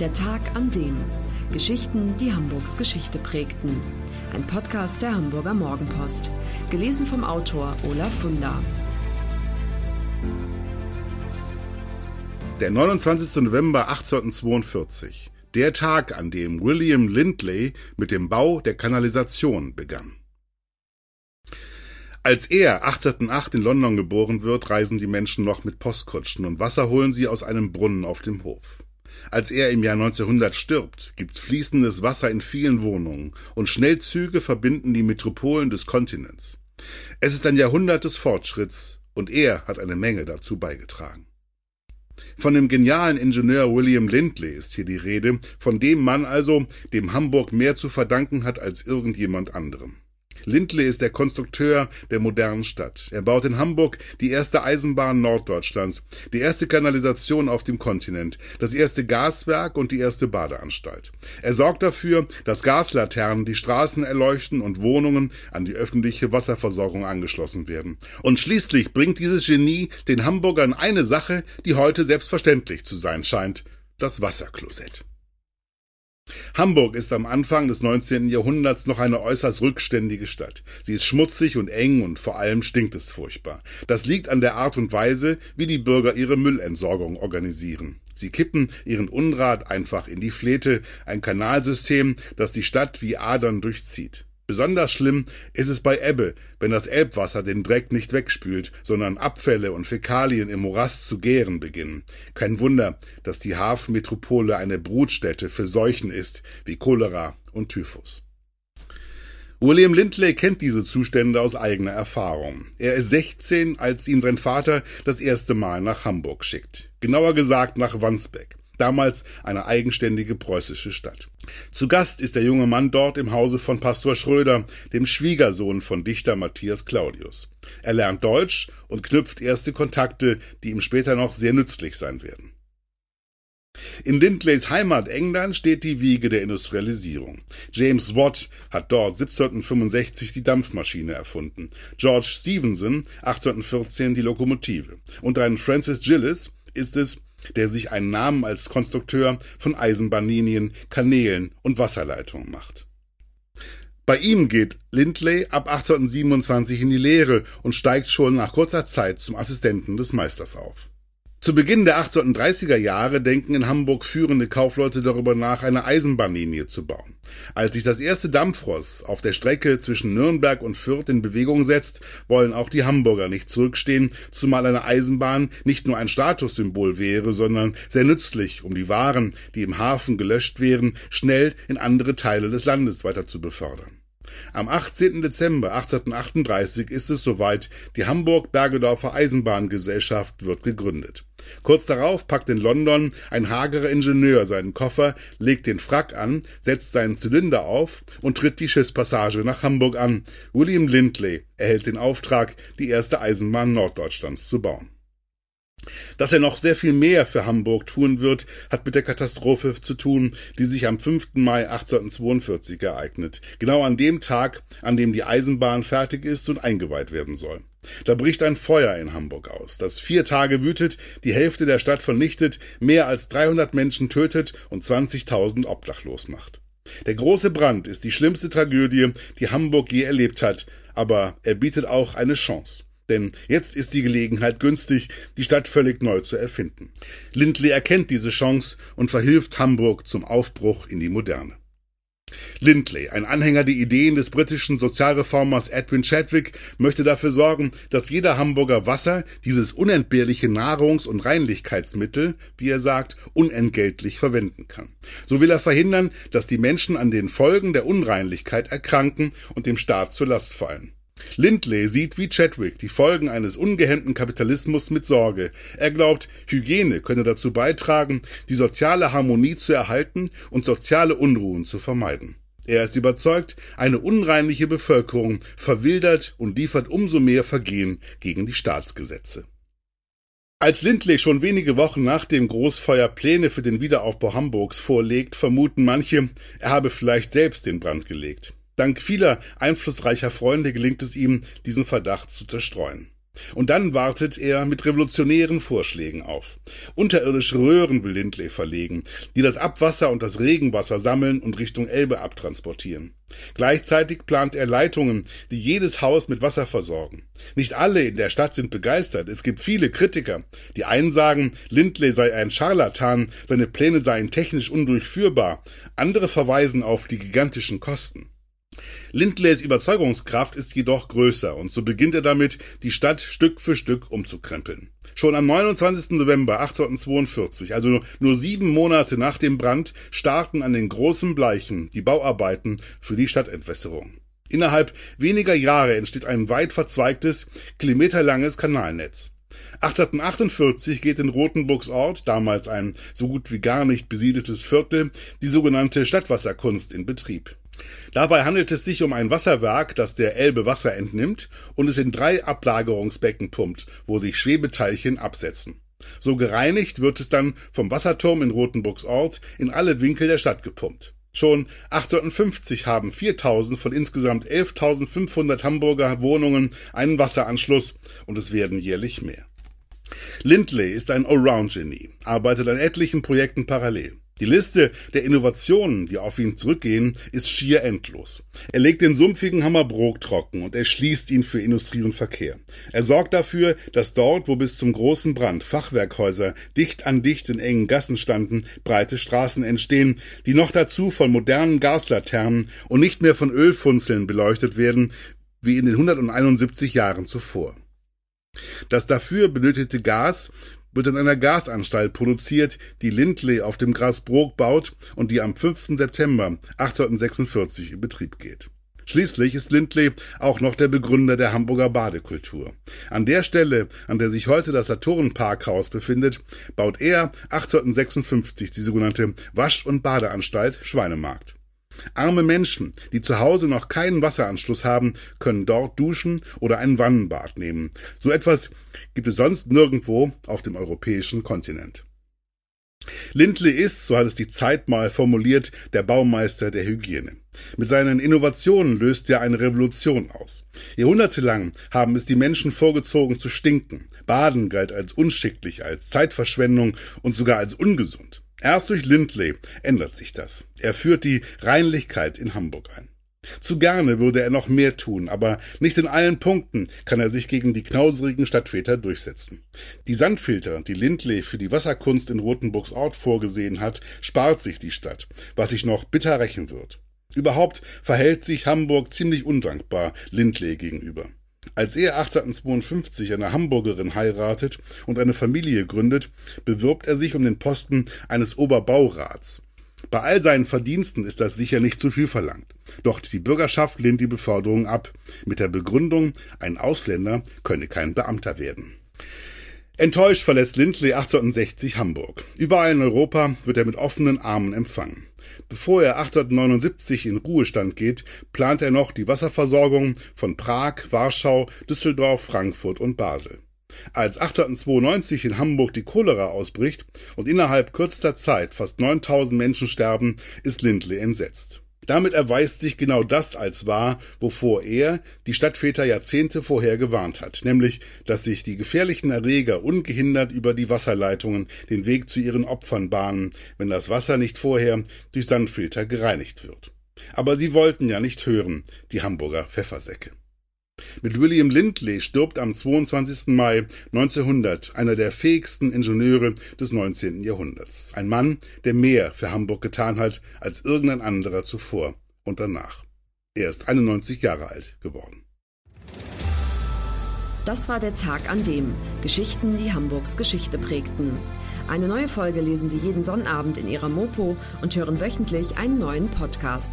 Der Tag an dem. Geschichten, die Hamburgs Geschichte prägten. Ein Podcast der Hamburger Morgenpost. Gelesen vom Autor Olaf Funder. Der 29. November 1842. Der Tag, an dem William Lindley mit dem Bau der Kanalisation begann. Als er 1808 in London geboren wird, reisen die Menschen noch mit Postkutschen und Wasser holen sie aus einem Brunnen auf dem Hof. Als er im Jahr 1900 stirbt, gibt's fließendes Wasser in vielen Wohnungen und Schnellzüge verbinden die Metropolen des Kontinents. Es ist ein Jahrhundert des Fortschritts und er hat eine Menge dazu beigetragen. Von dem genialen Ingenieur William Lindley ist hier die Rede, von dem Mann also, dem Hamburg mehr zu verdanken hat als irgendjemand anderem. Lindley ist der Konstrukteur der modernen Stadt. Er baut in Hamburg die erste Eisenbahn Norddeutschlands, die erste Kanalisation auf dem Kontinent, das erste Gaswerk und die erste Badeanstalt. Er sorgt dafür, dass Gaslaternen die Straßen erleuchten und Wohnungen an die öffentliche Wasserversorgung angeschlossen werden. Und schließlich bringt dieses Genie den Hamburgern eine Sache, die heute selbstverständlich zu sein scheint, das Wasserklosett. Hamburg ist am Anfang des 19. Jahrhunderts noch eine äußerst rückständige Stadt. Sie ist schmutzig und eng und vor allem stinkt es furchtbar. Das liegt an der Art und Weise, wie die Bürger ihre Müllentsorgung organisieren. Sie kippen ihren Unrat einfach in die Flete, ein Kanalsystem, das die Stadt wie Adern durchzieht. Besonders schlimm ist es bei Ebbe, wenn das Elbwasser den Dreck nicht wegspült, sondern Abfälle und Fäkalien im Morast zu gären beginnen. Kein Wunder, dass die Hafenmetropole eine Brutstätte für Seuchen ist, wie Cholera und Typhus. William Lindley kennt diese Zustände aus eigener Erfahrung. Er ist 16, als ihn sein Vater das erste Mal nach Hamburg schickt. Genauer gesagt nach Wandsbek damals eine eigenständige preußische Stadt. Zu Gast ist der junge Mann dort im Hause von Pastor Schröder, dem Schwiegersohn von Dichter Matthias Claudius. Er lernt Deutsch und knüpft erste Kontakte, die ihm später noch sehr nützlich sein werden. In Lindleys Heimat England steht die Wiege der Industrialisierung. James Watt hat dort 1765 die Dampfmaschine erfunden, George Stephenson 1814 die Lokomotive und ein Francis Gillis ist es, der sich einen Namen als Konstrukteur von Eisenbahnlinien, Kanälen und Wasserleitungen macht. Bei ihm geht Lindley ab 1827 in die Lehre und steigt schon nach kurzer Zeit zum Assistenten des Meisters auf. Zu Beginn der 1830er Jahre denken in Hamburg führende Kaufleute darüber nach, eine Eisenbahnlinie zu bauen. Als sich das erste Dampfross auf der Strecke zwischen Nürnberg und Fürth in Bewegung setzt, wollen auch die Hamburger nicht zurückstehen, zumal eine Eisenbahn nicht nur ein Statussymbol wäre, sondern sehr nützlich, um die Waren, die im Hafen gelöscht wären, schnell in andere Teile des Landes weiter zu befördern. Am 18. Dezember 1838 ist es soweit, die Hamburg-Bergedorfer Eisenbahngesellschaft wird gegründet. Kurz darauf packt in London ein hagerer Ingenieur seinen Koffer, legt den Frack an, setzt seinen Zylinder auf und tritt die Schiffspassage nach Hamburg an. William Lindley erhält den Auftrag, die erste Eisenbahn Norddeutschlands zu bauen. Dass er noch sehr viel mehr für Hamburg tun wird, hat mit der Katastrophe zu tun, die sich am 5. Mai 1842 ereignet, genau an dem Tag, an dem die Eisenbahn fertig ist und eingeweiht werden soll. Da bricht ein Feuer in Hamburg aus, das vier Tage wütet, die Hälfte der Stadt vernichtet, mehr als 300 Menschen tötet und 20.000 obdachlos macht. Der große Brand ist die schlimmste Tragödie, die Hamburg je erlebt hat, aber er bietet auch eine Chance. Denn jetzt ist die Gelegenheit günstig, die Stadt völlig neu zu erfinden. Lindley erkennt diese Chance und verhilft Hamburg zum Aufbruch in die Moderne. Lindley, ein Anhänger der Ideen des britischen Sozialreformers Edwin Chadwick, möchte dafür sorgen, dass jeder Hamburger Wasser, dieses unentbehrliche Nahrungs- und Reinlichkeitsmittel, wie er sagt, unentgeltlich verwenden kann. So will er verhindern, dass die Menschen an den Folgen der Unreinlichkeit erkranken und dem Staat zur Last fallen. Lindley sieht wie Chadwick die Folgen eines ungehemmten Kapitalismus mit Sorge. Er glaubt, Hygiene könne dazu beitragen, die soziale Harmonie zu erhalten und soziale Unruhen zu vermeiden. Er ist überzeugt, eine unreinliche Bevölkerung verwildert und liefert umso mehr Vergehen gegen die Staatsgesetze. Als Lindley schon wenige Wochen nach dem Großfeuer Pläne für den Wiederaufbau Hamburgs vorlegt, vermuten manche, er habe vielleicht selbst den Brand gelegt. Dank vieler einflussreicher Freunde gelingt es ihm, diesen Verdacht zu zerstreuen. Und dann wartet er mit revolutionären Vorschlägen auf. Unterirdische Röhren will Lindley verlegen, die das Abwasser und das Regenwasser sammeln und Richtung Elbe abtransportieren. Gleichzeitig plant er Leitungen, die jedes Haus mit Wasser versorgen. Nicht alle in der Stadt sind begeistert. Es gibt viele Kritiker. Die einen sagen, Lindley sei ein Scharlatan, seine Pläne seien technisch undurchführbar. Andere verweisen auf die gigantischen Kosten. Lindleys Überzeugungskraft ist jedoch größer und so beginnt er damit, die Stadt Stück für Stück umzukrempeln. Schon am 29. November 1842, also nur sieben Monate nach dem Brand, starten an den großen Bleichen die Bauarbeiten für die Stadtentwässerung. Innerhalb weniger Jahre entsteht ein weit verzweigtes, kilometerlanges Kanalnetz. 1848 geht in Rothenburgs Ort, damals ein so gut wie gar nicht besiedeltes Viertel, die sogenannte Stadtwasserkunst in Betrieb. Dabei handelt es sich um ein Wasserwerk, das der Elbe Wasser entnimmt und es in drei Ablagerungsbecken pumpt, wo sich Schwebeteilchen absetzen. So gereinigt wird es dann vom Wasserturm in Rothenburgs Ort in alle Winkel der Stadt gepumpt. Schon 1850 haben 4000 von insgesamt 11.500 Hamburger Wohnungen einen Wasseranschluss und es werden jährlich mehr. Lindley ist ein Allround-Genie, arbeitet an etlichen Projekten parallel. Die Liste der Innovationen, die auf ihn zurückgehen, ist schier endlos. Er legt den sumpfigen Hammerbrook trocken und erschließt ihn für Industrie und Verkehr. Er sorgt dafür, dass dort, wo bis zum großen Brand Fachwerkhäuser dicht an dicht in engen Gassen standen, breite Straßen entstehen, die noch dazu von modernen Gaslaternen und nicht mehr von Ölfunzeln beleuchtet werden, wie in den 171 Jahren zuvor. Das dafür benötigte Gas wird in einer Gasanstalt produziert, die Lindley auf dem Grasbrook baut und die am 5. September 1846 in Betrieb geht. Schließlich ist Lindley auch noch der Begründer der Hamburger Badekultur. An der Stelle, an der sich heute das Latorenparkhaus befindet, baut er 1856 die sogenannte Wasch- und Badeanstalt Schweinemarkt. Arme Menschen, die zu Hause noch keinen Wasseranschluss haben, können dort duschen oder ein Wannenbad nehmen. So etwas gibt es sonst nirgendwo auf dem europäischen Kontinent. Lindley ist, so hat es die Zeit mal formuliert, der Baumeister der Hygiene. Mit seinen Innovationen löst er eine Revolution aus. Jahrhundertelang haben es die Menschen vorgezogen zu stinken. Baden galt als unschicklich, als Zeitverschwendung und sogar als ungesund. Erst durch Lindley ändert sich das. Er führt die Reinlichkeit in Hamburg ein. Zu gerne würde er noch mehr tun, aber nicht in allen Punkten kann er sich gegen die knauserigen Stadtväter durchsetzen. Die Sandfilter, die Lindley für die Wasserkunst in Rothenburgs Ort vorgesehen hat, spart sich die Stadt, was sich noch bitter rächen wird. Überhaupt verhält sich Hamburg ziemlich undankbar Lindley gegenüber. Als er 1852 eine Hamburgerin heiratet und eine Familie gründet, bewirbt er sich um den Posten eines Oberbaurats. Bei all seinen Verdiensten ist das sicher nicht zu viel verlangt. Doch die Bürgerschaft lehnt die Beförderung ab, mit der Begründung, ein Ausländer könne kein Beamter werden. Enttäuscht verlässt Lindley 1860 Hamburg. Überall in Europa wird er mit offenen Armen empfangen. Bevor er 1879 in Ruhestand geht, plant er noch die Wasserversorgung von Prag, Warschau, Düsseldorf, Frankfurt und Basel. Als 1892 in Hamburg die Cholera ausbricht und innerhalb kürzester Zeit fast 9000 Menschen sterben, ist Lindley entsetzt. Damit erweist sich genau das als wahr, wovor er die Stadtväter Jahrzehnte vorher gewarnt hat, nämlich, dass sich die gefährlichen Erreger ungehindert über die Wasserleitungen den Weg zu ihren Opfern bahnen, wenn das Wasser nicht vorher durch Sandfilter gereinigt wird. Aber sie wollten ja nicht hören, die Hamburger Pfeffersäcke. Mit William Lindley stirbt am 22. Mai 1900 einer der fähigsten Ingenieure des 19. Jahrhunderts. Ein Mann, der mehr für Hamburg getan hat als irgendein anderer zuvor und danach. Er ist 91 Jahre alt geworden. Das war der Tag an dem Geschichten, die Hamburgs Geschichte prägten. Eine neue Folge lesen Sie jeden Sonnabend in Ihrer Mopo und hören wöchentlich einen neuen Podcast.